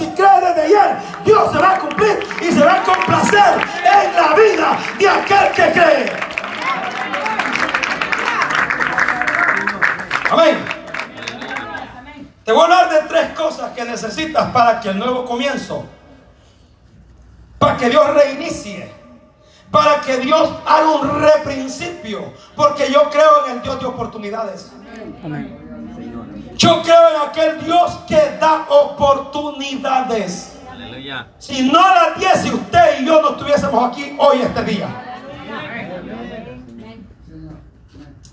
si crees desde ayer, Dios se va a cumplir y se va a complacer en la vida de aquel que cree. Amén. Te voy a hablar de tres cosas que necesitas para que el nuevo comienzo, para que Dios reinicie, para que Dios haga un reprincipio, porque yo creo en el Dios de oportunidades. Yo creo en aquel Dios que da oportunidades. Si no las diese usted y yo no estuviésemos aquí hoy este día.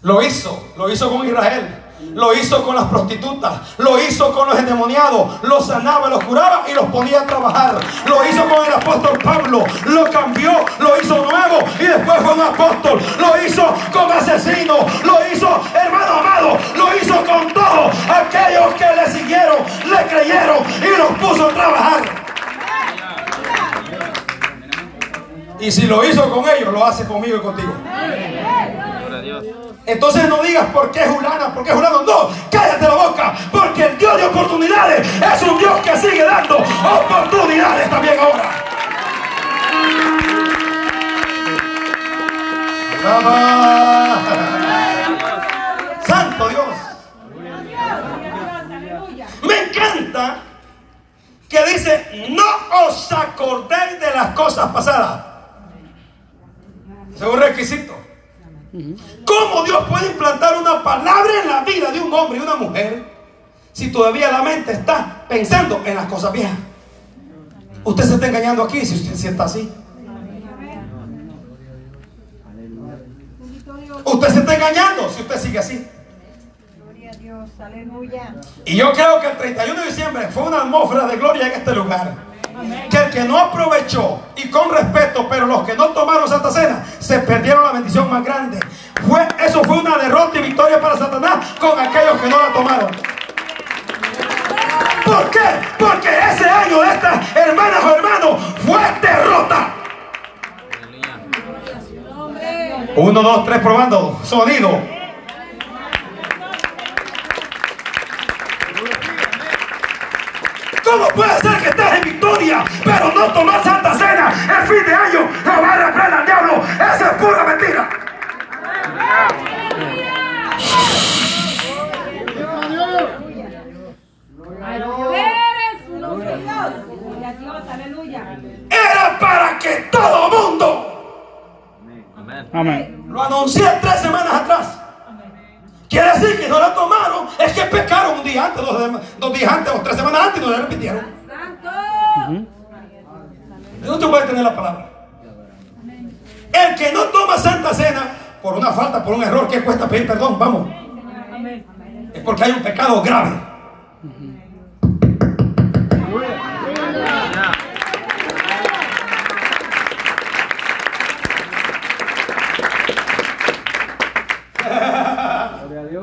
Lo hizo, lo hizo con Israel. Lo hizo con las prostitutas, lo hizo con los endemoniados, los sanaba, los curaba y los ponía a trabajar. Lo hizo con el apóstol Pablo, lo cambió, lo hizo nuevo y después fue un apóstol. Lo hizo con asesinos, lo hizo, hermano amado, lo hizo con todos aquellos que le siguieron, le creyeron y los puso a trabajar. Y si lo hizo con ellos, lo hace conmigo y contigo. Entonces no digas por qué Julana, por qué Julano. No, cállate la boca. Porque el Dios de oportunidades es un Dios que sigue dando oportunidades también ahora. Santo Dios. Me encanta que dice, no os acordéis de las cosas pasadas. Es un requisito. ¿Cómo Dios puede implantar una palabra en la vida de un hombre y una mujer si todavía la mente está pensando en las cosas viejas? Usted se está engañando aquí si usted sienta así. Usted se está engañando si usted sigue así. Y yo creo que el 31 de diciembre fue una atmósfera de gloria en este lugar. Que el que no aprovechó y con respeto, pero los que no tomaron Santa Cena, se perdieron la bendición más grande. Fue, eso fue una derrota y victoria para Satanás con aquellos que no la tomaron. ¿Por qué? Porque ese año de estas hermanas o hermanos fue derrota. Uno, dos, tres, probando. Sonido. ¿Cómo puede ser que estés en victoria, pero no tomas Santa Cena el fin de año? No va a reprender al diablo. Esa es pura mentira. Era para que todo mundo Amén. Lo anuncié tres semanas atrás. Quiere decir que no la tomaron, antes, dos, días antes o tres semanas antes y no la repitieron. No te puedes tener la palabra. El que no toma santa cena por una falta, por un error, que cuesta pedir perdón? Vamos. Es porque hay un pecado grave.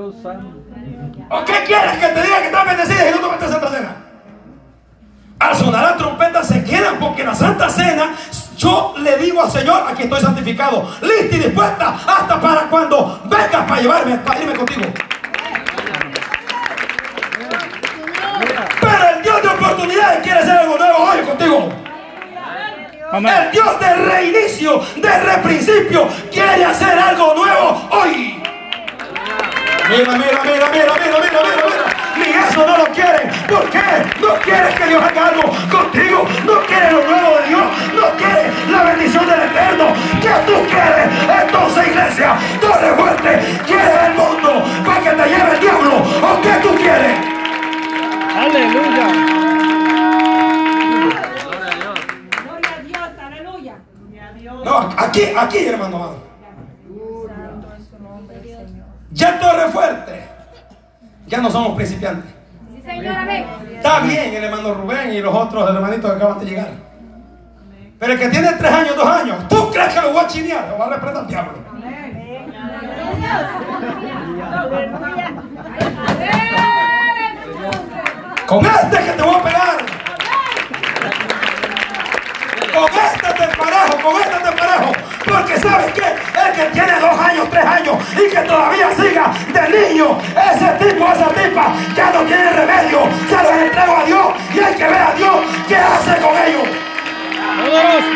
¿O qué quieres que te diga que estás bendecida y no tomaste Santa Cena? Al sonar la trompeta se quedan porque la Santa Cena yo le digo al Señor, aquí estoy santificado, lista y dispuesta hasta para cuando vengas para llevarme, para irme contigo. Pero el Dios de oportunidades quiere hacer algo nuevo hoy contigo. El Dios de reinicio, de reprincipio, quiere hacer algo nuevo hoy. Mira, mira, mira, mira, mira, mira, mira, mira. Ni eso no lo quieren. ¿Por qué? No quieres que Dios haga algo contigo. No quieres lo nuevo de Dios. No quieres la bendición del Eterno. ¿Qué tú quieres? Entonces, iglesia, torre fuerte. ¿Quieres el mundo para que te lleve el diablo? ¿O qué tú quieres? Aleluya. Gloria a Dios, aleluya. No, aquí, aquí, hermano. Ya Torre Fuerte. Ya no somos principiantes. Está bien el hermano Rubén y los otros hermanitos que acaban de llegar. Pero el que tiene tres años, dos años, ¿tú crees que lo voy a chinear? Lo va a reprender al diablo. Con este que te voy a pegar. Con este te parejo, con este te parejo. Porque sabes que el que tiene dos años, tres años y que todavía siga de niño, ese tipo, esa tipa, ya no tiene remedio. Se los entrego a Dios y hay que ver a Dios ¿qué hace con ellos? Poderoso.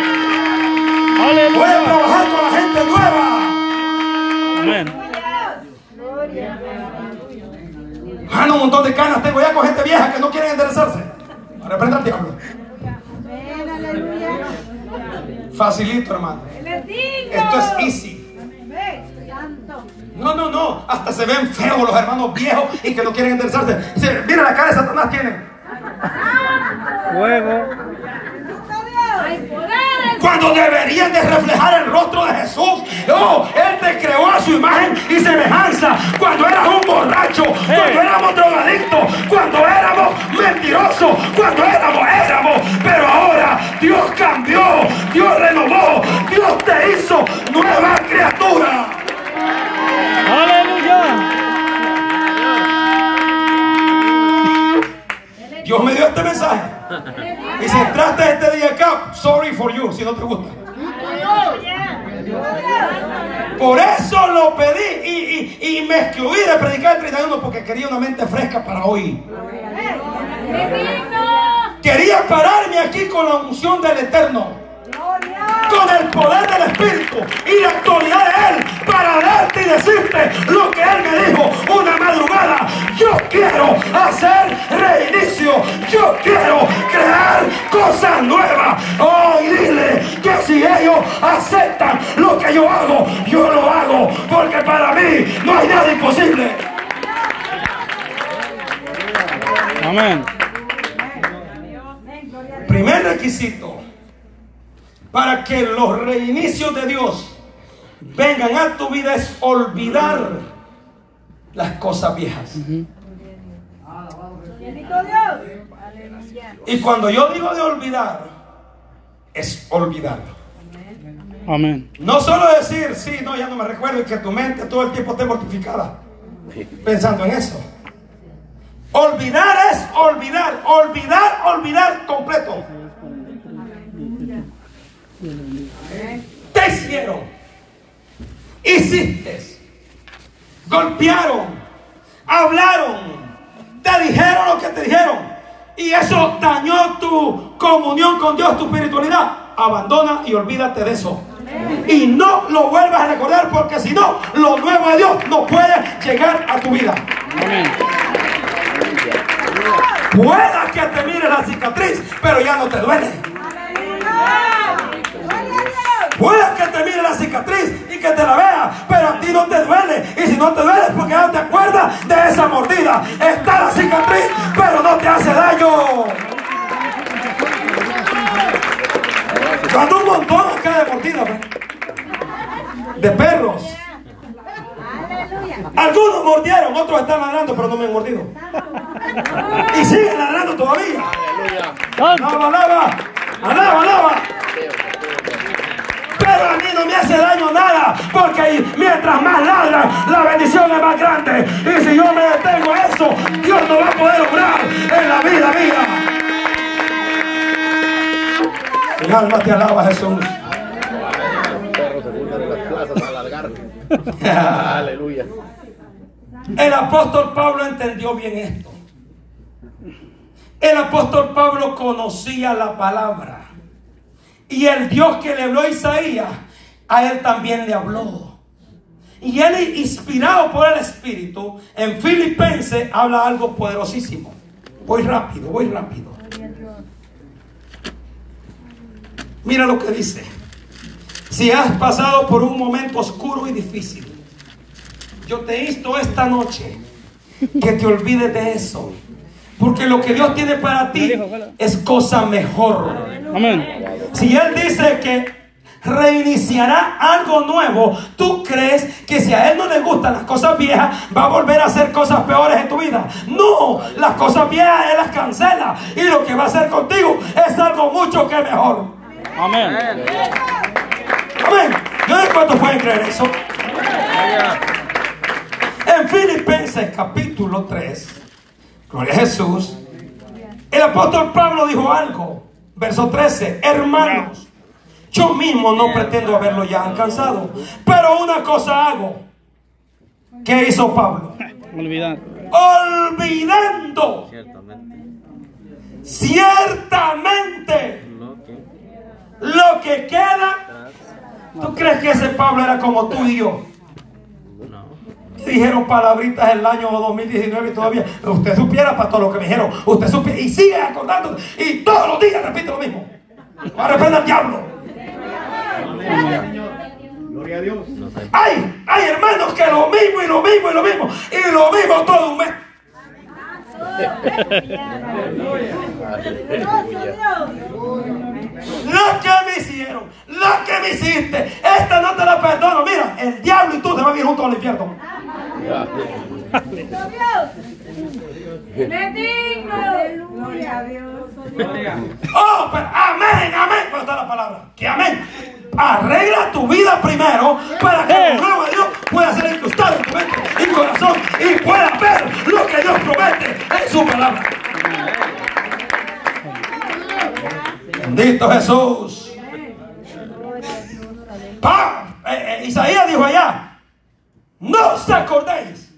Voy a Aleluya. trabajar con la gente nueva. Amén. Ah, no, un montón de canas tengo ya con gente vieja que no quieren enderezarse. Reprenda al diablo. Facilito, hermano. Esto es easy. No, no, no. Hasta se ven feos los hermanos viejos y que no quieren enderezarse. Mira la cara de Satanás tienen. Fuego. Cuando deberían de reflejar el rostro de Jesús. Oh, Él te creó a su imagen y semejanza. Cuando eras un borracho, cuando éramos drogadictos, cuando éramos mentirosos, cuando éramos, éramos. Pero ahora Dios cambió, Dios renovó, Dios te hizo nueva criatura. For you, si no te gusta. Por eso lo pedí y, y- y me excluí de predicar el 31 porque quería una mente fresca para hoy. Quería pararme aquí con la unción del Eterno, con el poder del Espíritu y la autoridad de Él para darte y decirte lo que Él me dijo una madrugada. Yo quiero hacer reinicio, yo quiero crear cosas nuevas. Oh, y dile que si ellos aceptan lo que yo hago, yo lo hago, porque para mí no hay nada imposible. Amén. Primer requisito para que los reinicios de Dios vengan a tu vida es olvidar las cosas viejas. Y cuando yo digo de olvidar, es olvidar. Amén. No solo decir, sí, no, ya no me recuerdo y que tu mente todo el tiempo esté mortificada pensando en eso. Olvidar es olvidar, olvidar, olvidar completo. Te hicieron, hiciste, golpearon, hablaron, te dijeron lo que te dijeron y eso dañó tu comunión con Dios, tu espiritualidad. Abandona y olvídate de eso. Y no lo vuelvas a recordar porque si no, lo nuevo de Dios no puede llegar a tu vida. Pueda que te mire la cicatriz, pero ya no te duele. Pueda que te mire la cicatriz y que te la vea, pero a ti no te duele. Y si no te duele es porque ya no te acuerdas de esa mordida. Está la cicatriz, pero no te hace daño. Cuando un montón acá de mordidas, ¿ve? de perros. Algunos mordieron, otros están ladrando, pero no me han mordido. Y siguen ladrando todavía. Alaba, alaba, alaba, alaba. Pero a mí no me hace daño nada, porque mientras más ladran, la bendición es más grande. Y si yo me detengo a eso, Dios no va a poder obrar en la vida mía. Mi alma te alaba, Jesús. Aleluya. El apóstol Pablo entendió bien esto. El apóstol Pablo conocía la palabra. Y el Dios que le habló a Isaías, a él también le habló. Y él, inspirado por el Espíritu, en Filipenses habla algo poderosísimo. Voy rápido, voy rápido. Mira lo que dice. Si has pasado por un momento oscuro y difícil, yo te insto esta noche que te olvides de eso. Porque lo que Dios tiene para ti es cosa mejor. Amén. Si Él dice que reiniciará algo nuevo, tú crees que si a Él no le gustan las cosas viejas, va a volver a hacer cosas peores en tu vida. No, las cosas viejas Él las cancela. Y lo que va a hacer contigo es algo mucho que mejor. Amén. Amén. Yo no sé cuántos pueden creer eso. En Filipenses capítulo 3, Gloria a Jesús, el apóstol Pablo dijo algo. Verso 13, hermanos, yo mismo no pretendo haberlo ya alcanzado, pero una cosa hago. ¿Qué hizo Pablo? Olvidar. Olvidando Ciertamente. ciertamente que queda. ¿Tú crees que ese Pablo era como tú y yo? Dijeron palabritas el año 2019 y todavía. Usted supiera, pastor, lo que me dijeron. Usted supiera. Y sigue acordando. Y todos los días repite lo mismo. Arrepende al diablo. Gloria a Dios. Hay, hay hermanos que lo mismo y lo mismo y lo mismo. Y lo mismo todo un mes. Lo que me hicieron, lo que me hiciste, esta no te la perdono. Mira, el diablo y tú se van a ir juntos al infierno. Gloria a Dios. Oh, pero amén, amén. ¿Cuál está la palabra? Que amén. Arregla tu vida primero para que el nuevo de Dios pueda ser incrustado en tu mente y corazón y pueda ver lo que Dios promete en su palabra. Bendito Jesús. Pa- eh, eh, Isaías dijo allá, no os acordéis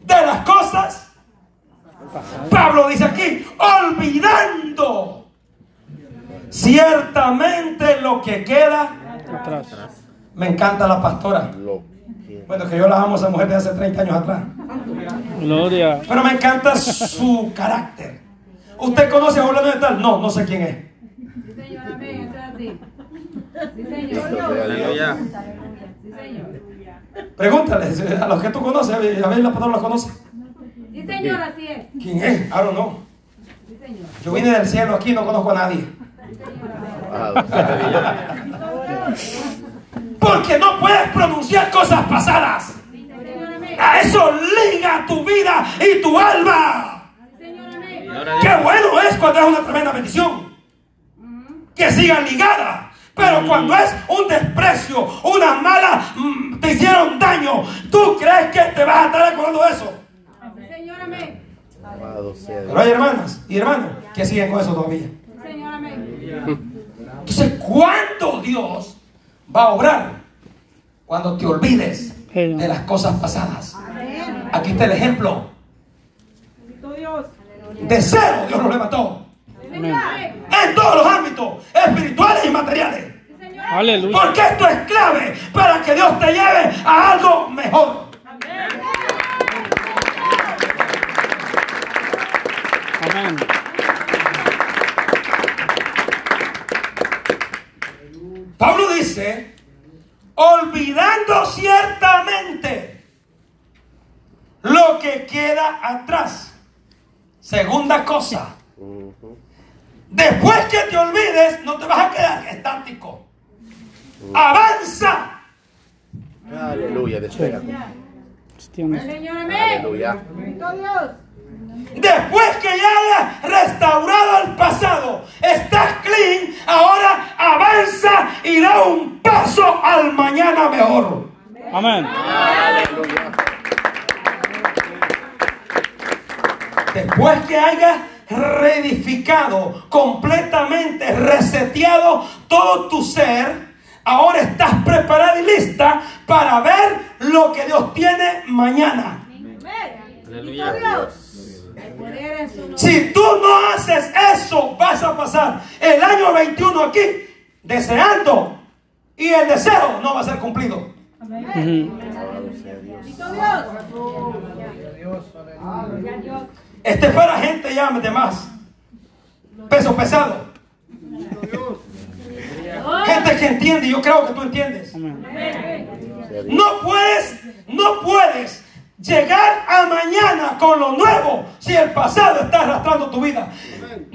de las cosas. Pablo dice aquí, olvidando ciertamente lo que queda. Atrás. Me encanta la pastora. Bueno, que yo la amo a esa mujer de hace 30 años atrás. Gloria. Pero me encanta su carácter. ¿Usted conoce a Julio de tal? No, no sé quién es. Sí, señor, amén. Eso es así. Sí, señor. sea Dios. Sí, señor. Pregúntale a los que tú conoces, a ver la pastora los conoce. Sí, señor, así es. ¿Quién es? I don't know. Sí, señor. Yo vine del cielo aquí, no conozco a nadie. Porque no puedes pronunciar cosas pasadas. A eso liga tu vida y tu alma. Qué bueno es cuando es una tremenda bendición. Que sigan ligadas. Pero cuando es un desprecio, una mala, mm, te hicieron daño, ¿tú crees que te vas a estar acordando de eso? Señor, amén. Pero hay hermanas y hermanos que siguen con eso todavía. Señor, amén. Entonces, ¿cuándo Dios va a obrar? Cuando te olvides de las cosas pasadas. Aquí está el ejemplo. De cero Dios lo levantó. En todos los ámbitos, espirituales y materiales. Aleluya. Porque esto es clave para que Dios te lleve a algo mejor. Amén. Pablo dice, olvidando ciertamente lo que queda atrás. Segunda cosa. Después que te olvides, no te vas a quedar estático. Avanza. Aleluya, despégate. Aleluya. Después que ya hayas restaurado el pasado, estás clean, ahora avanza y da un paso al mañana mejor. Amén. Aleluya. Después que hayas reedificado, completamente reseteado todo tu ser, ahora estás preparada y lista para ver lo que Dios tiene mañana. Amén. Si tú no haces eso, vas a pasar el año 21 aquí deseando y el deseo no va a ser cumplido. Ujú. Este es para gente ya de más peso pesado. Gente que entiende, yo creo que tú entiendes. No puedes, no puedes llegar a mañana con lo nuevo si el pasado está arrastrando tu vida.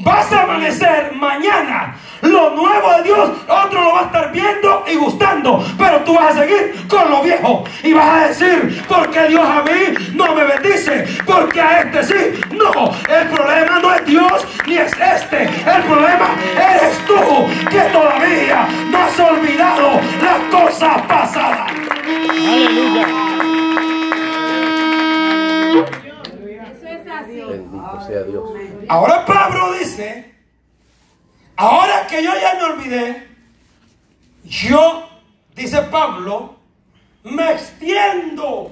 Vas a amanecer mañana. Lo nuevo de Dios, otro lo va a estar viendo y gustando. Pero tú vas a seguir con lo viejo. Y vas a decir, porque Dios a mí no me bendice. Porque a este sí. No, el problema no es Dios ni es este. El problema eres tú que todavía no has olvidado las cosas pasadas. Aleluya. Bendito sea Dios. Ahora Pablo dice, ahora que yo ya me olvidé, yo, dice Pablo, me extiendo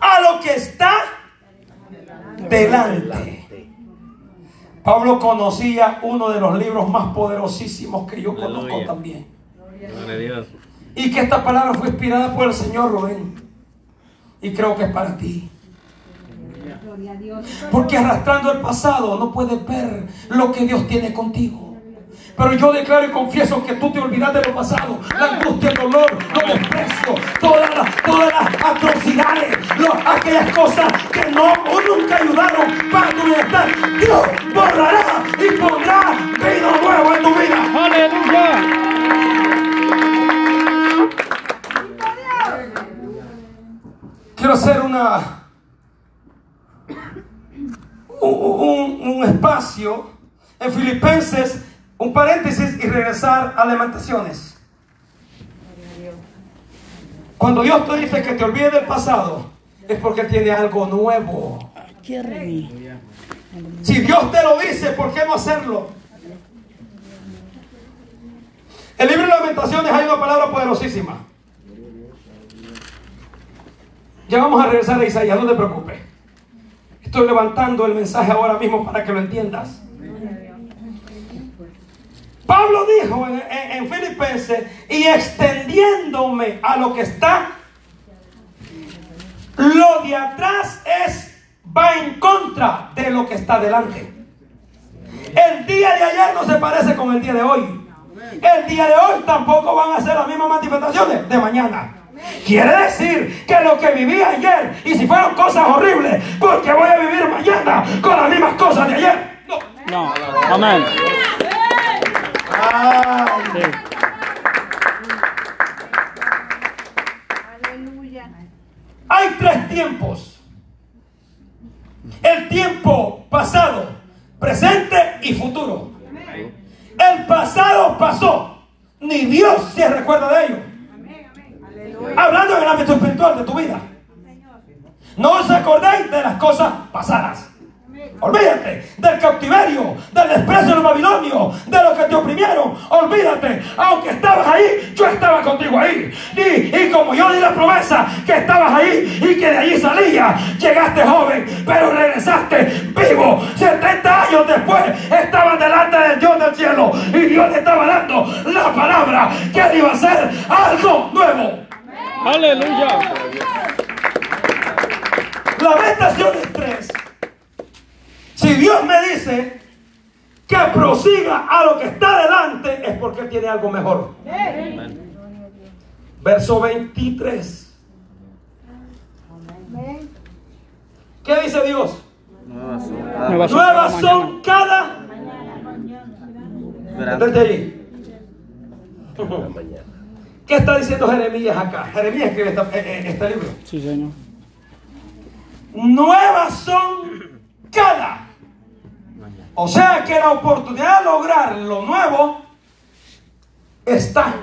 a lo que está delante. Pablo conocía uno de los libros más poderosísimos que yo conozco Aleluya. también. Y que esta palabra fue inspirada por el Señor Rubén. Y creo que es para ti. Gloria a Dios. Porque arrastrando el pasado no puedes ver lo que Dios tiene contigo. Pero yo declaro y confieso que tú te olvidas de lo pasado, la angustia, el dolor, los desprecios, todas las, todas las atrocidades, aquellas cosas que no o nunca ayudaron para tu bienestar. Dios borrará y pondrá vida nueva en tu vida. Aleluya. Quiero hacer una un, un- un espacio en Filipenses, un paréntesis y regresar a Lamentaciones. Cuando Dios te dice que te olvides del pasado, es porque tiene algo nuevo. Si Dios te lo dice, ¿por qué no hacerlo? El libro de Lamentaciones hay una palabra poderosísima. Ya vamos a regresar a Isaías, no te preocupes. Estoy levantando el mensaje ahora mismo para que lo entiendas. Pablo dijo en, en- en Filipenses, y extendiéndome a lo que está, lo de atrás es, va en contra de lo que está delante. El día de ayer no se parece con el día de hoy. El día de hoy tampoco van a ser las mismas manifestaciones de mañana. Quiere decir que lo que viví ayer, y si fueron cosas horribles, porque voy a vivir mañana con las mismas cosas de ayer. No. No. Amén. Sí. Aleluya. Hay tres tiempos. El tiempo pasado, presente y futuro. El pasado pasó. Ni Dios se recuerda de ello. Hablando en el ámbito espiritual de tu vida. No os acordéis de las cosas pasadas. Olvídate del cautiverio, del desprecio de los babilonios, de los que te oprimieron. Olvídate, aunque estabas ahí, yo estaba contigo ahí. Y, y como yo di la promesa que estabas ahí y que de allí salía, llegaste joven, pero regresaste vivo. 70 años después, estabas delante del Dios del cielo y Dios le estaba dando la palabra que él iba a hacer algo nuevo. Aleluya. Lamentaciones 3. Si Dios me dice que prosiga a lo que está delante, es porque Él tiene algo mejor. Verso 23. ¿Qué dice Dios? Nuevas son Nuevas son Nuevas cada son cada. Verán. Detente allí. ¿Qué está diciendo Jeremías acá? Jeremías escribe esta- eh, eh, este libro. Sí, Señor. nuevas son cada. O sea que la oportunidad de lograr lo nuevo está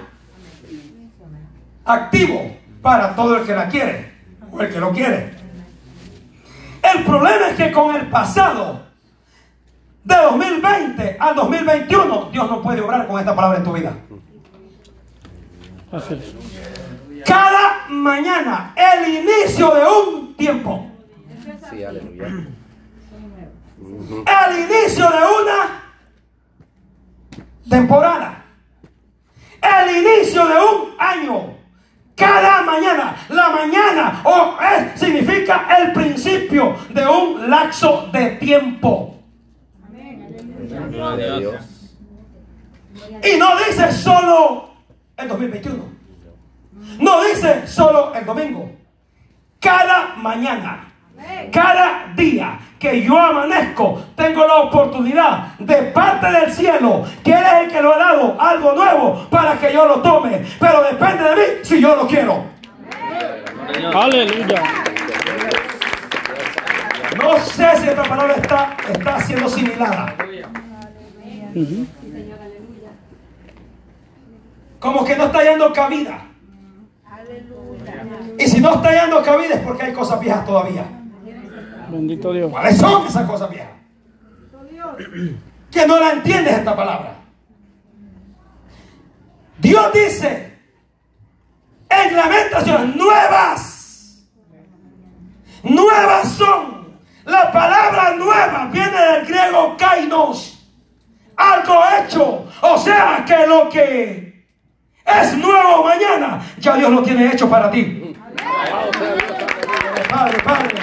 activo para todo el que la quiere o el que lo quiere. El problema es que con el pasado de 2020 al 2021 Dios no puede obrar con esta palabra en tu vida. Así es. Cada mañana el inicio de un tiempo. Sí, aleluya. el inicio de una temporada, el inicio de un año. Cada mañana, la mañana o es- significa el principio de un lapso de tiempo. Gloria a Dios. Y no dice solo el 2021. No dice solo el domingo. Cada mañana, cada día que yo amanezco, tengo la oportunidad de parte del cielo, que Él es el que lo ha dado, algo nuevo para que yo lo tome. Pero depende de mí si yo lo quiero. Aleluya. No sé si esta palabra está, está siendo asimilada. Ujú. Como que no está yendo cabida. Y si no está yendo cabida es porque hay cosas viejas todavía. Bendito Dios. ¿Cuáles son esas cosas viejas? Que no la entiendes esta palabra. Dios dice en lamentaciones nuevas. Nuevas son La palabra nueva viene del griego kainos, algo hecho. O sea que lo que es nuevo mañana, ya Dios lo tiene hecho para ti. Padre, Padre.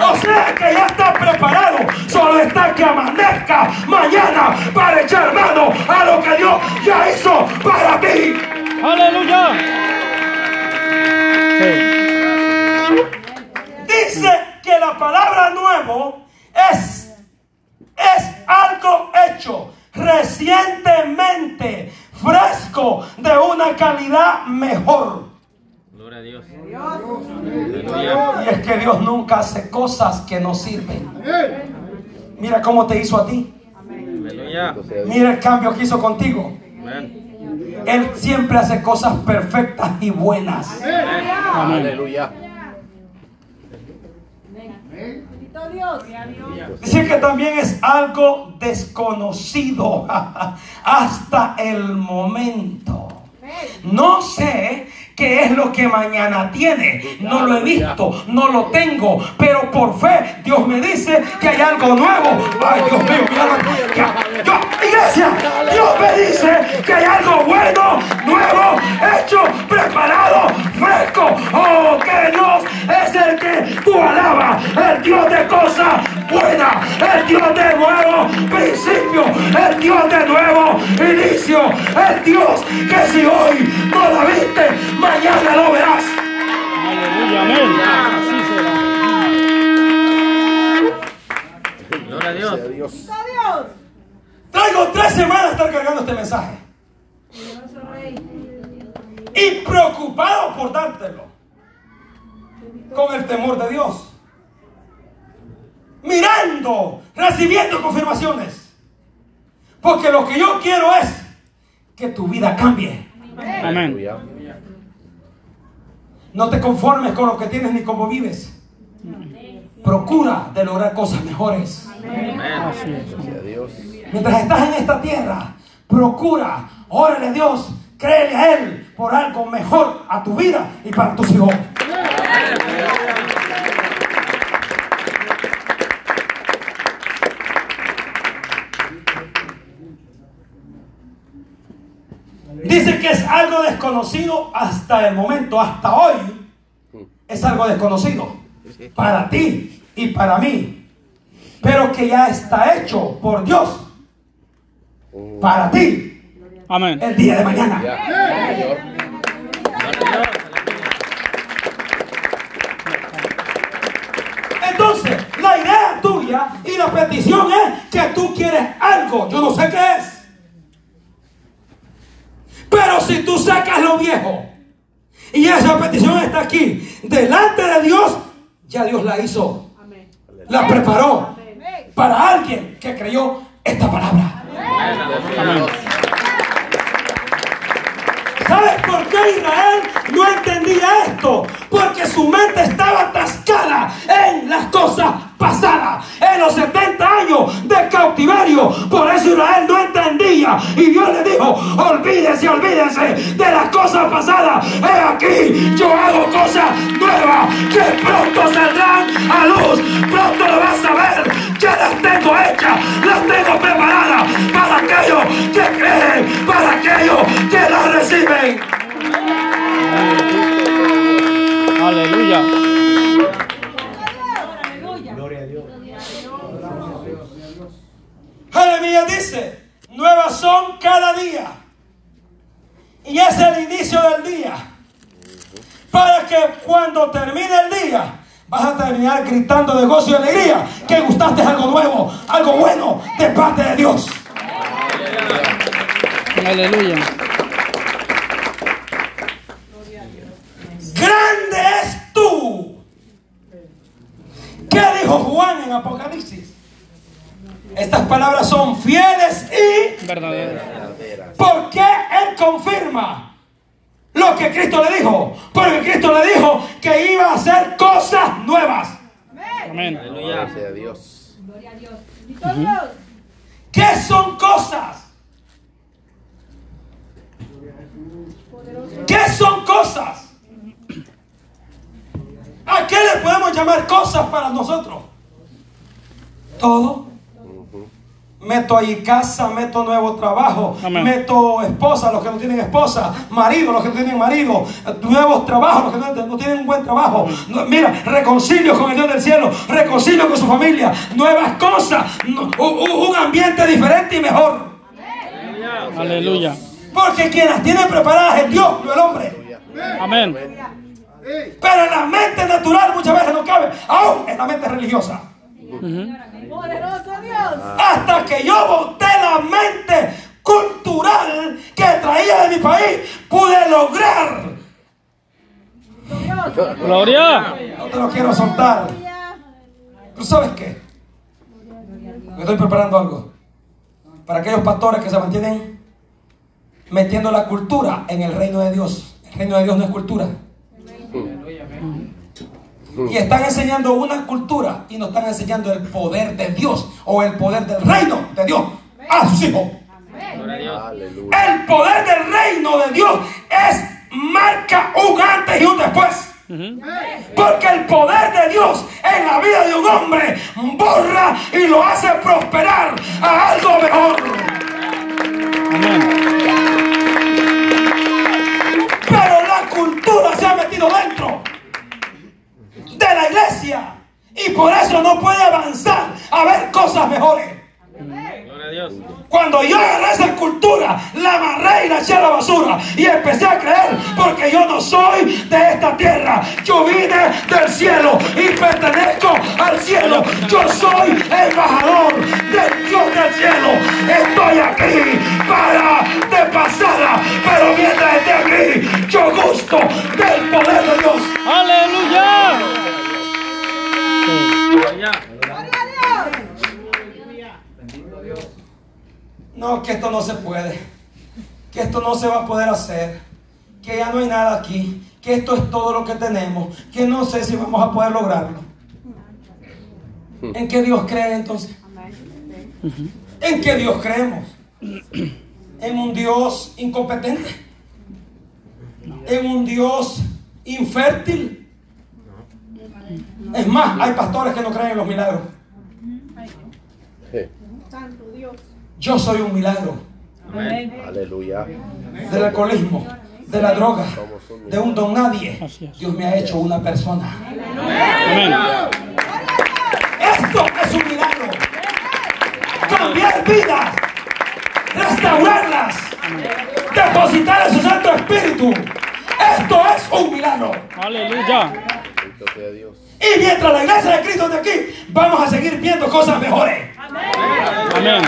O sea que ya está preparado. Solo está que amanezca mañana para echar mano a lo que Dios ya hizo para ti. Aleluya. Dice que la palabra nuevo es, es algo hecho recientemente, de una calidad mejor. Gloria a Dios. Y es que Dios nunca hace cosas que no sirven. Mira cómo te hizo a ti. Mira el cambio que hizo contigo. Él siempre hace cosas perfectas y buenas. Aleluya. Bendito Dios. Dice que también es algo desconocido hasta el momento. No sé qué es lo que mañana tiene. No lo he visto, no lo tengo. Pero por fe Dios me dice que hay algo nuevo. Ay, Dios mío, mira, que- yo- iglesia, Dios me dice que hay algo bueno, nuevo, hecho, preparado, fresco. Oh, que Dios es el que tú alabas, el Dios de cosas buenas, el Dios de nuevo principio, el Dios de nuevo inicio, el Dios que si hoy no la viste, mañana lo verás. Aleluya. Amén. Así será. Gloria a Dios. Dios. Bendito Dios. Traigo tres semanas de estar cargando este mensaje y preocupado por dártelo con el temor de Dios. Mirando, recibiendo confirmaciones. Porque lo que yo quiero es que tu vida cambie. Amén. No te conformes con lo que tienes ni cómo vives. Procura de lograr cosas mejores. Amén. Así es. Sea Dios. Mientras estás en esta tierra, procura, órale a Dios, créele a Él por algo mejor a tu vida y para tus hijos. Dice que es algo desconocido hasta el momento, hasta hoy. Es algo desconocido para ti y para mí. Pero que ya está hecho por Dios para ti Amén. el día de mañana. Entonces, la idea tuya y la petición es que tú quieres algo. Yo no sé qué es. Pero si tú sacas lo viejo y esa petición está aquí, delante de Dios, ya Dios la hizo. Amén. La preparó Amén. para alguien que creyó esta palabra. ¿Sabes por qué Israel no entendía esto? Porque su mente estaba atascada en las cosas pasadas, en los 70 años de cautiverio. Por eso Israel no entendía. Y Dios le dijo, olvídese, olvídese de las cosas pasadas. He aquí, yo hago cosas nuevas que pronto saldrán a luz. Pronto lo vas a ver. Ya las tengo hechas, las tengo preparadas que creen, para aquellos que las reciben. Aleluya. Jeremías dice, nuevas son cada día. Y es el inicio del día. Para que cuando termine el día, vas a terminar gritando de gozo y alegría que gustaste algo nuevo, algo bueno de parte de Dios. Aleluya. Grande es tú. ¿Qué dijo Juan en Apocalipsis? Estas palabras son fieles y Verdadero. ¿Por qué Él confirma lo que Cristo le dijo? Porque Cristo le dijo que iba a hacer cosas nuevas. Amén. Aleluya. Gloria sea Dios. Gloria a Dios. Bendito Dios. ¿Qué son cosas? ¿Qué son cosas? ¿A qué le podemos llamar? cosas para nosotros. Todo. Meto ahí casa, meto nuevo trabajo, Amén. meto esposa, los que no tienen esposa, marido, los que no tienen marido, nuevos trabajos, los que no, no tienen un buen trabajo. No, mira, reconcilio con el Dios del cielo, reconcilio con su familia, nuevas cosas, no- u- u- un ambiente diferente y mejor. Aleluya. Porque quien las tiene preparadas es Dios, no el hombre. Amén. Pero en la mente natural muchas veces no cabe, aún en la mente religiosa. Poderoso Dios. Hasta que yo boté la mente cultural que traía de mi país, pude lograr. Gloria. No te lo quiero soltar. ¿Tú sabes qué? Me estoy preparando algo. Para aquellos pastores que se mantienen metiendo la cultura en el reino de Dios. El reino de Dios no es cultura. Y están enseñando una cultura y no están enseñando el poder de Dios o el poder del reino de Dios a sus hijos. El poder del reino de Dios es marca un antes y un después. Porque el poder de Dios en la vida de un hombre borra y lo hace prosperar a algo mejor. Amén. Pero la cultura se ha metido dentro de la iglesia y por eso no puede avanzar a ver cosas mejores. Cuando yo agarré esa cultura, la amarré y la eché a la basura y empecé a creer porque yo no soy de esta tierra. Yo vine del cielo y pertenezco al cielo. Yo soy embajador del Dios del cielo. Estoy aquí para de pasada, pero mientras esté aquí, yo gusto del poder de Dios. Aleluya. No, que esto no se puede. Que esto no se va a poder hacer. Que ya no hay nada aquí. Que esto es todo lo que tenemos. Que no sé si vamos a poder lograrlo. ¿En qué Dios cree entonces? ¿En qué Dios creemos? ¿En un Dios incompetente? ¿En un Dios infértil? Es más, hay pastores que no creen en los milagros. Sí. Santo Dios. Yo soy un milagro. Aleluya. del alcoholismo, de la droga, de un don nadie. Dios me ha hecho una persona. Amén. Esto es un milagro. Cambiar vidas, restaurarlas, depositar en su Santo Espíritu. Esto es un milagro. Aleluya. Bendito sea Dios. Y mientras la iglesia de Cristo de aquí, vamos a seguir viendo cosas mejores. Amén.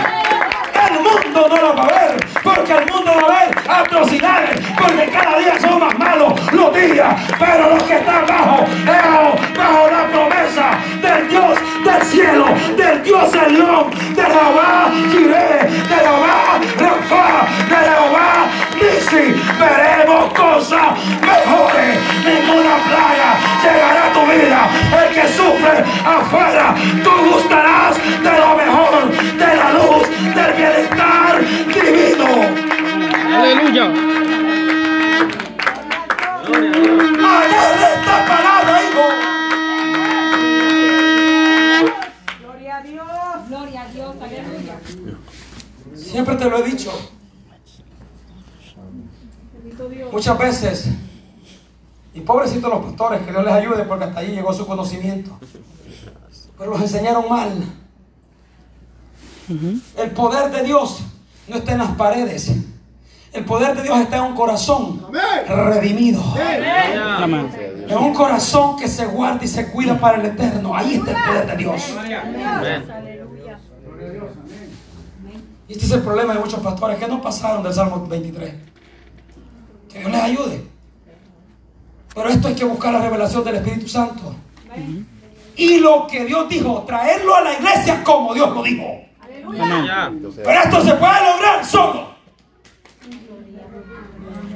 El mundo no lo va a ver, porque el mundo va a ver atrocidades, porque cada día son más malos los días, pero los que están bajo, bajo, bajo la promesa del Dios del cielo, del Dios del león, de Jehová Jireh, de Jehová Rafa, de Jehová Nisi, veremos cosas mejores, ninguna plaga llegará a tu vida, el que sufre afuera, tú gustarás de lo mejor, de la luz, del bienestar divino. Aleluya. Agarra esta palabra, hijo. Gloria a Dios. Gloria a Dios. Aleluya. Siempre te lo he dicho. Muchas veces, y pobrecitos los pastores, que Dios les ayude porque hasta allí llegó su conocimiento. Pero los enseñaron mal. El poder de Dios no está en las paredes. El poder de Dios está en un corazón redimido. Amén. En un corazón que se guarda y se cuida para el eterno. Ahí está el poder de Dios. Y este es el problema de muchos pastores que no pasaron del Salmo 23. Que Dios les ayude. Pero esto hay que buscar la revelación del Espíritu Santo. Y lo que Dios dijo, traerlo a la iglesia como Dios lo dijo. Pero esto se puede lograr solo.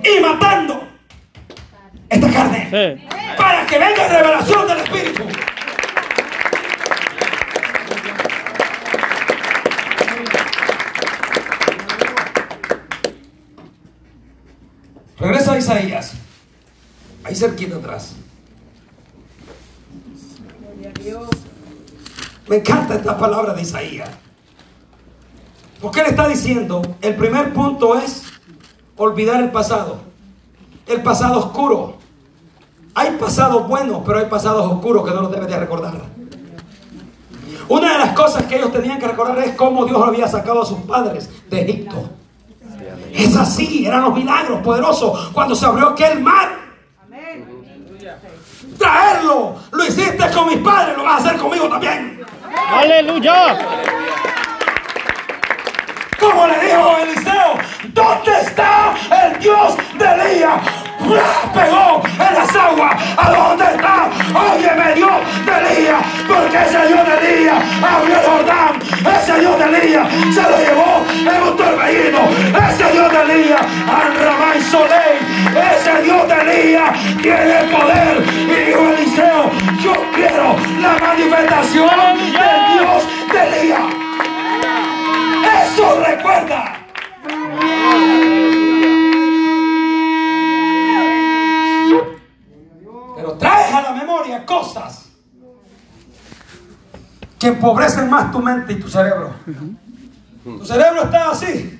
Y matando esta carne. Sí. Para que venga revelación del Espíritu. Isaías. Ahí cerquita atrás. Me encanta esta palabra de Isaías. Porque él está diciendo, el primer punto es olvidar el pasado. El pasado oscuro. Hay pasados buenos, pero hay pasados oscuros que no los debes de recordar. Una de las cosas que ellos tenían que recordar es cómo Dios había sacado a sus padres de Egipto. Es así, eran los milagros poderosos cuando se abrió aquel mar. Traerlo, lo hiciste con mis padres, lo vas a hacer conmigo también. Aleluya. Como le dijo Eliseo, ¿dónde está el Dios de Elías? Pegó en las aguas. ¿A dónde está? Óyeme, Dios de Elías. Porque ese Dios de Elías abrió el Jordán. Ese Dios de Elías se lo llevó en un torbellino. Manifestación del Dios de Elías. Eso recuerda. Pero traes a la memoria cosas que empobrecen más tu mente y tu cerebro. Tu cerebro está así.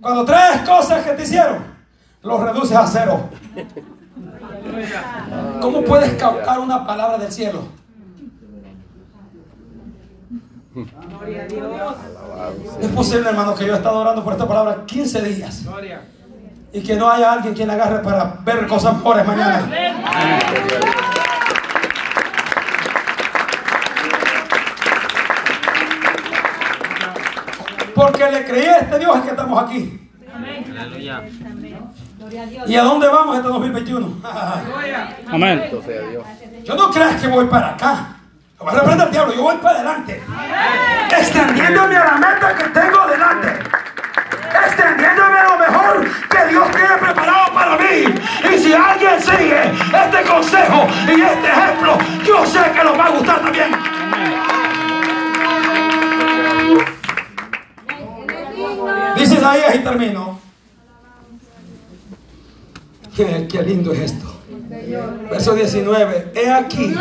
Cuando traes cosas que te hicieron, los reduces a cero. ¿Cómo puedes captar una palabra del cielo? Es posible, hermano, que yo he estado orando por esta palabra 15 días. Y que no haya alguien quien la agarre para ver cosas mejores mañana. Porque le creí a este Dios es que estamos aquí. Aleluya. Gloria a Dios. ¿Y a dónde vamos este 2021? Amén. Dios. Yo no creas que voy para acá. Lo va a reprender el diablo, yo voy para adelante. Extendiéndome a la meta que tengo delante. Extendiéndome a lo mejor que Dios tiene preparado para mí. Y si alguien sigue este consejo y este ejemplo, yo sé que nos va a gustar también. Dice Isaías y termino. Qué, qué lindo es esto. Verso 19. He aquí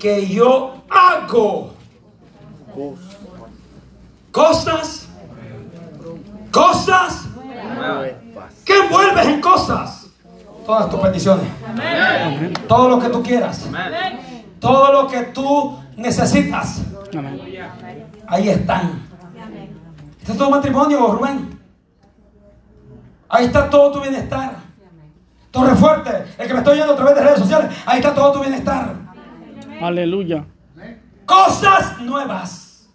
que yo hago cosas, cosas que envuelves en cosas. Todas tus peticiones, todo lo que tú quieras, todo lo que tú necesitas, ahí están. Este es tu matrimonio, Rubén. Ahí está todo tu bienestar. Torre fuerte, el que me estoy yendo a través de redes sociales, ahí está todo tu bienestar. Aleluya. Cosas nuevas.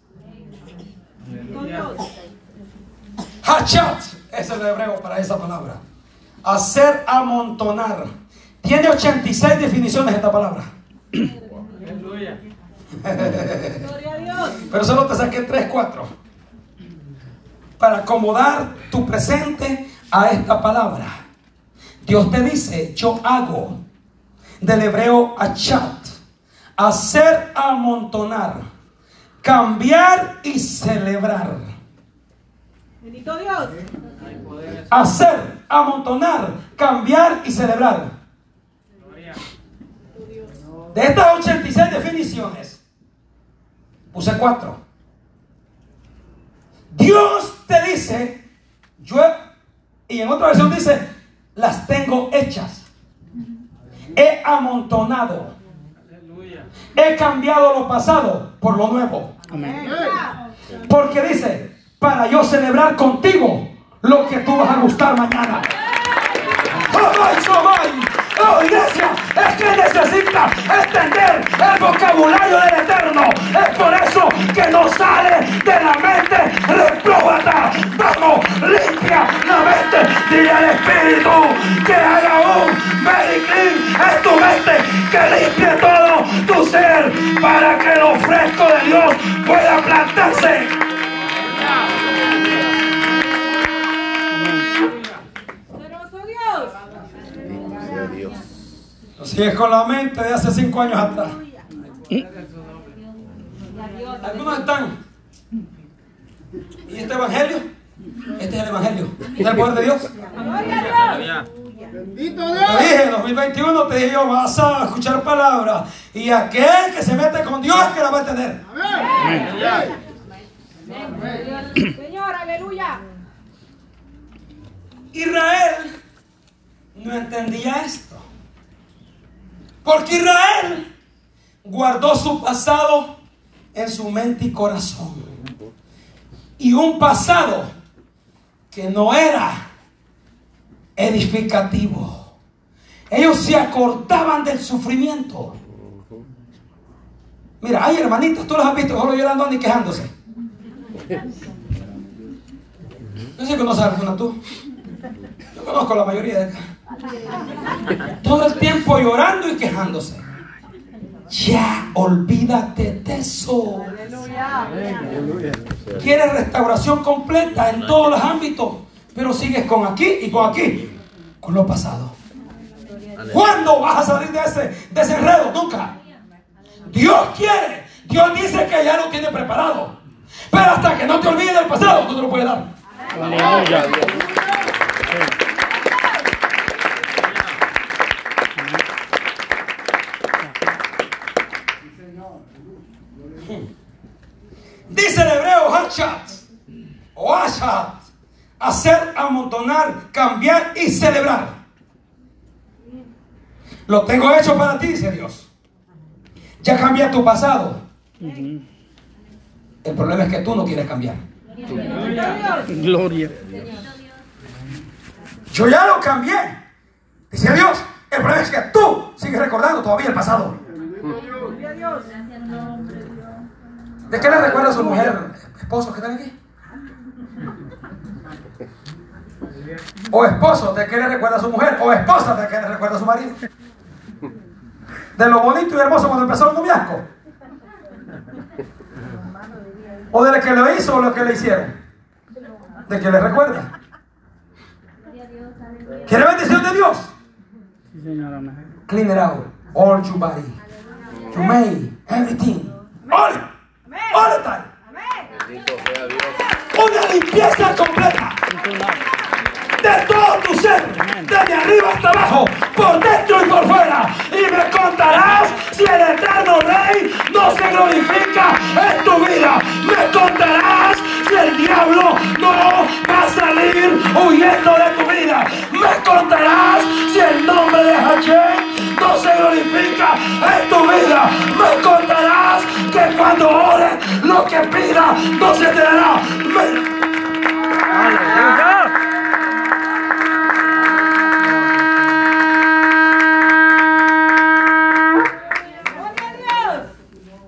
Hachat es el hebreo para esa palabra. Hacer amontonar. Tiene 86 definiciones esta palabra. Gloria a Dios. Pero solo te saqué 3, 4. Para acomodar tu presente a esta palabra. Dios te dice, yo hago. Del hebreo achat. Hacer amontonar. Cambiar y celebrar. Bendito Dios. Hacer, amontonar, cambiar y celebrar. De estas 86 definiciones, puse cuatro. Dios te dice, yo, y en otra versión dice, las tengo hechas. He amontonado. He cambiado lo pasado por lo nuevo. Amén. Porque dice, para yo celebrar contigo lo que tú vas a gustar mañana. ¡Ay, ay! ¡Oh, iglesia! Es que necesita extender el vocabulario del Eterno. Es por eso que no sale de la mente retrógrada. Vamos, limpia la mente. Dile al Espíritu que haga un very clean en tu mente. Que limpie todo tu ser para que lo fresco de Dios pueda plantarse. Sigues con la mente de hace cinco años atrás. Dios. Algunos están. ¿Y este evangelio? Este es el evangelio. ¿Es el poder de Dios? Gloria a Dios. Aleluya. Te dije, en 2021 te dije yo, vas a escuchar palabras. Y aquel que se mete con Dios es que la va a tener. Señor, aleluya. Israel no entendía esto. Porque Israel guardó su pasado en su mente y corazón. Y un pasado que no era edificativo. Ellos se acordaban del sufrimiento. Mira, hay hermanitos, tú los has visto, solo llorando ni quejándose. No sé si conoces alguna tú. Yo conozco la mayoría de acá. Todo el tiempo llorando y quejándose. Ya, olvídate de eso. Quieres restauración completa en todos los ámbitos, pero sigues con aquí y con aquí, con lo pasado. ¿Cuándo vas a salir de ese, de ese enredo? Nunca. Dios quiere. Dios dice que ya lo tiene preparado. Pero hasta que no te olvides del pasado, no te lo puede dar. Aleluya. Dice el hebreo Hachat o hacer, amontonar, cambiar y celebrar. Lo tengo hecho para ti, dice Dios. Ya cambié tu pasado. El problema es que tú no quieres cambiar. Gloria. Yo ya lo cambié. Dice Dios. El problema es que tú sigues recordando todavía el pasado. ¿De qué le recuerda a su mujer, esposos que están aquí? O esposo, ¿de qué le recuerda a su mujer? O esposa, ¿de qué le recuerda a su marido? De lo bonito y hermoso cuando empezó el noviazgo. O de lo que lo hizo o lo que le hicieron. ¿De qué le recuerda? ¿Quiere bendición de Dios? Sí, señor, amén. Clean it out. All your body. You may. Everything. All. All the time. Bendito sea Dios. Una limpieza completa. De todo tu ser. Desde arriba hasta abajo. Por dentro y por fuera. Y me contarás si el eterno rey no se glorifica en tu vida. Me contarás si el diablo no va a salir huyendo de tu vida. Me contarás si el nombre de Hashem no se glorifica en tu vida. Me contarás cuando ores lo que pidas no se te dará.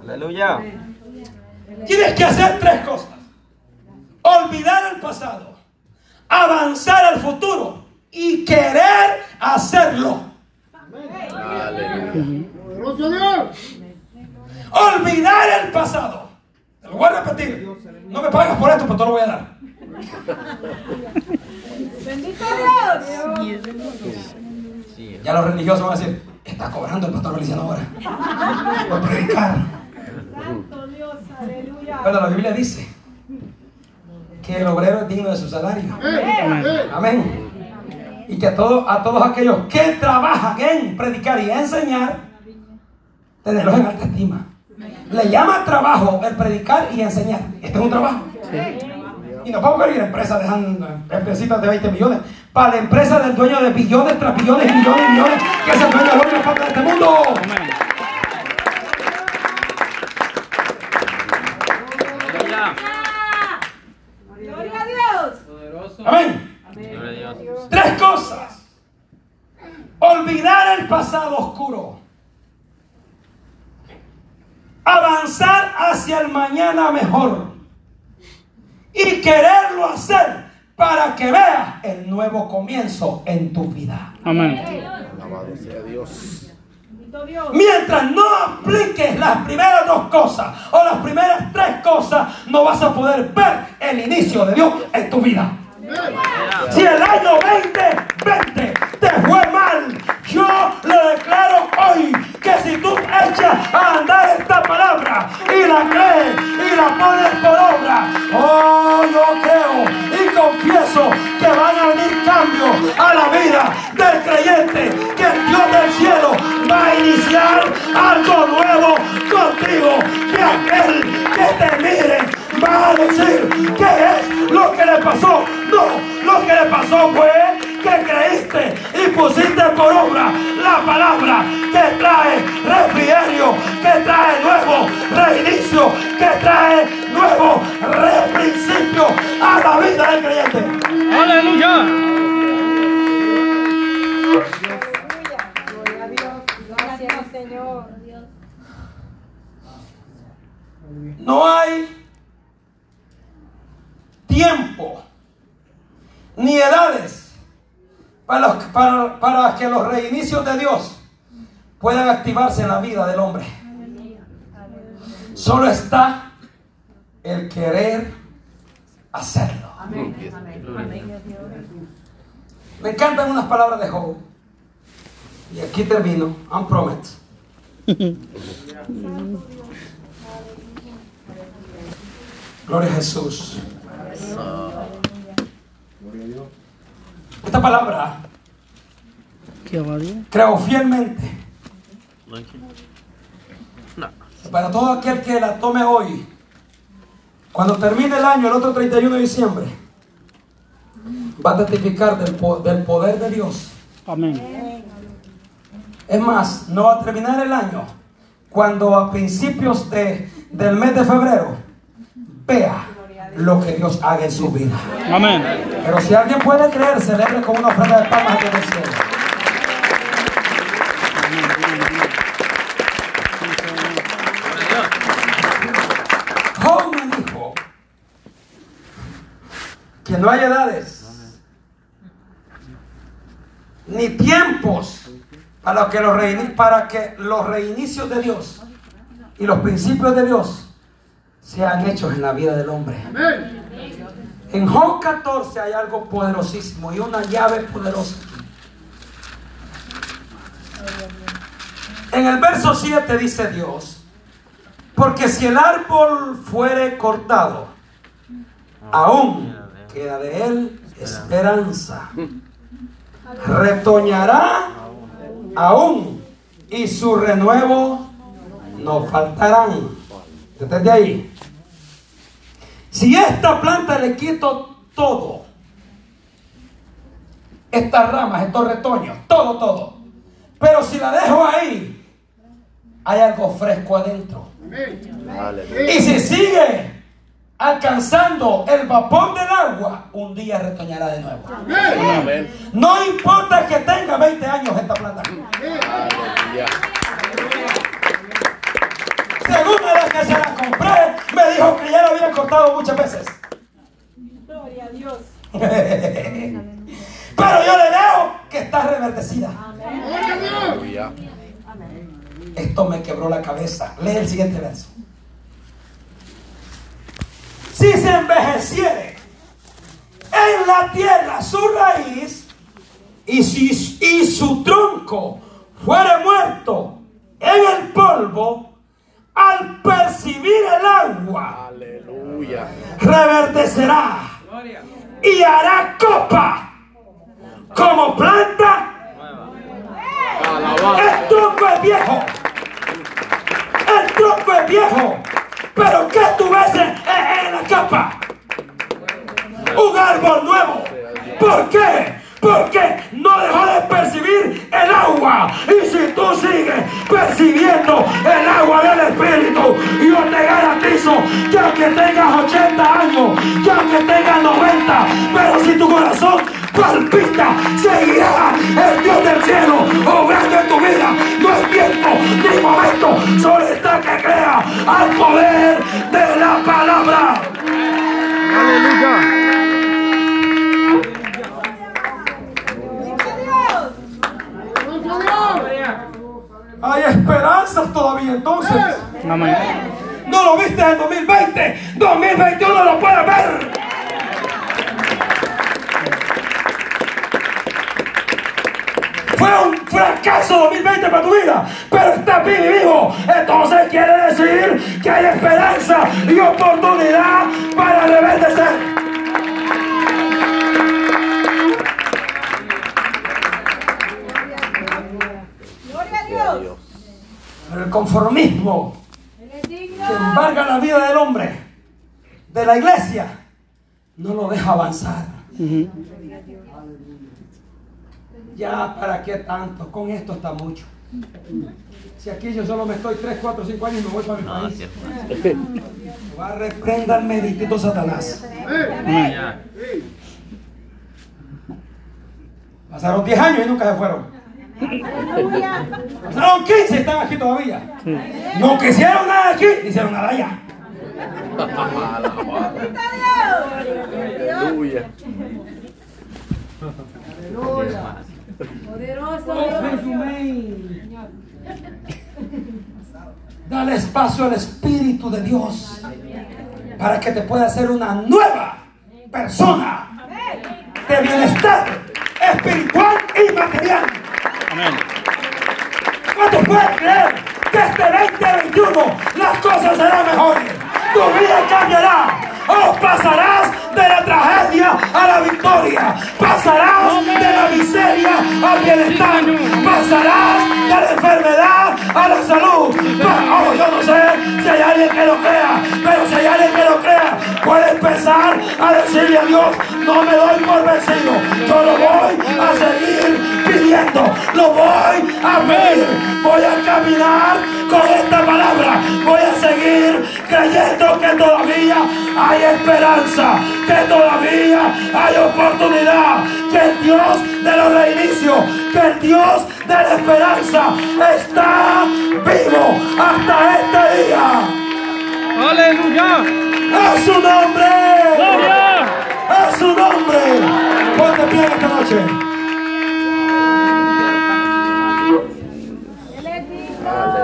Aleluya. Aleluya. Tienes que hacer tres cosas. Olvidar el pasado, avanzar al futuro y querer hacerlo. Olvidar el pasado. Te lo voy a repetir. No me pagas por esto, pero te lo voy a dar. Bendito Dios. Ya los religiosos van a decir, está cobrando el pastor Feliciano ahora. Por predicar. Santo Dios, aleluya. Pero la Biblia dice que el obrero es digno de su salario. Amén. Y que a todos, a todos aquellos que trabajan en predicar y enseñar, tenerlos en alta estima. Le llama trabajo el predicar y enseñar. Este es un trabajo. Y no podemos ir a empresas dejan empresitas de 20 millones. Para la empresa del dueño de billones tras billones millones y millones, que es el dueño de otra parte de este mundo. Amén. Gloria a Dios. Amén. Gloria a Dios. Tres cosas. Olvidar el pasado oscuro. Avanzar hacia el mañana mejor. Y quererlo hacer para que veas el nuevo comienzo en tu vida. Amén. Alabado sea Dios. Bendito Dios. Mientras no apliques las primeras dos cosas o las primeras tres cosas, no vas a poder ver el inicio de Dios en tu vida. Si el año 2020 la palabra que trae refrigerio, que trae nuevo reinicio, que trae nuevo reprincipio a la vida del creyente. Activarse en la vida del hombre. Solo está el querer hacerlo. Me encantan unas palabras de Job. Y aquí termino. I'm promised. Gloria a Jesús. Esta palabra creo fielmente. Para todo aquel que la tome hoy, cuando termine el año, el otro 31 de diciembre, va a testificar del, po- del poder de Dios. Amén. Es más, no va a terminar el año cuando a principios de, del mes de febrero vea lo que Dios haga en su vida. Amén. Pero si alguien puede creer, celebre con una ofrenda de palmas no hay edades ni tiempos para que, los para que los reinicios de Dios y los principios de Dios sean hechos en la vida del hombre. En Job 14 hay algo poderosísimo y una llave poderosa. En el verso 7 dice Dios, porque si el árbol fuere cortado, aún queda de él esperanza. Retoñará aún y su renuevo no faltarán. Desde ahí. Si esta planta le quito todo, estas ramas, estos retoños, todo, todo, pero si la dejo ahí, hay algo fresco adentro. Y si sigue alcanzando el vapor del agua, un día retoñará de nuevo. Amén. No importa que tenga 20 años esta planta. Aleluya. Según a la que se la compré, me dijo que ya la habían cortado muchas veces. Gloria a Dios. Pero yo le veo que está reverdecida. Esto me quebró la cabeza. Lee el siguiente verso. Si se envejeciere en la tierra su raíz y, si, y su tronco fuere muerto en el polvo, al percibir el agua, Aleluya. reverdecerá y hará copa como planta. El tronco es viejo. El tronco es viejo. Pero ¿qué tú ves en, la capa? Un árbol nuevo. ¿Por qué? Porque no dejó de percibir el agua. Y si tú sigues percibiendo el agua del Espíritu, yo te garantizo que aunque tengas 80 Aleluya. Hay esperanzas todavía entonces. Amén. No lo viste en 2020, 2021 lo puedes ver. Fue un fracaso 2020 para tu vida, pero estás vivo y vivo. Entonces quiere decir que hay esperanza y oportunidad para reverdecer. La iglesia, no lo deja avanzar. Ya, ¿para qué tanto? Con esto está mucho. Si aquí yo solo me estoy 3, 4, 5 años y me voy para mi país. Va a reprenderme, distinto Satanás. Pasaron 10 años y nunca se fueron. Pasaron 15 y están aquí todavía. No quisieron nada aquí, hicieron nada allá. Aleluya. Dale espacio al Espíritu de Dios para que te pueda hacer una nueva persona de bienestar espiritual y material. Amén. ¿Cuántos pueden creer que este 2021 las cosas serán mejores? Tu vida cambiará. O pasarás de la tragedia a la victoria. Pasarás de la miseria al bienestar. Pasarás de la enfermedad a la salud. Oh, yo no sé si hay alguien que lo crea, pero si hay alguien que lo crea, puede empezar a decirle a Dios, no me doy por vencido. Yo lo voy a seguir pidiendo. Lo voy a pedir. Voy a caminar con esta palabra. Voy a seguir creyendo que todavía hay esperanza. Que todavía hay oportunidad. Que el Dios de los reinicios, que el Dios de la esperanza está vivo hasta este día. Aleluya. ¡A su nombre! Gloria. ¡A su nombre! Ponte pie esta noche.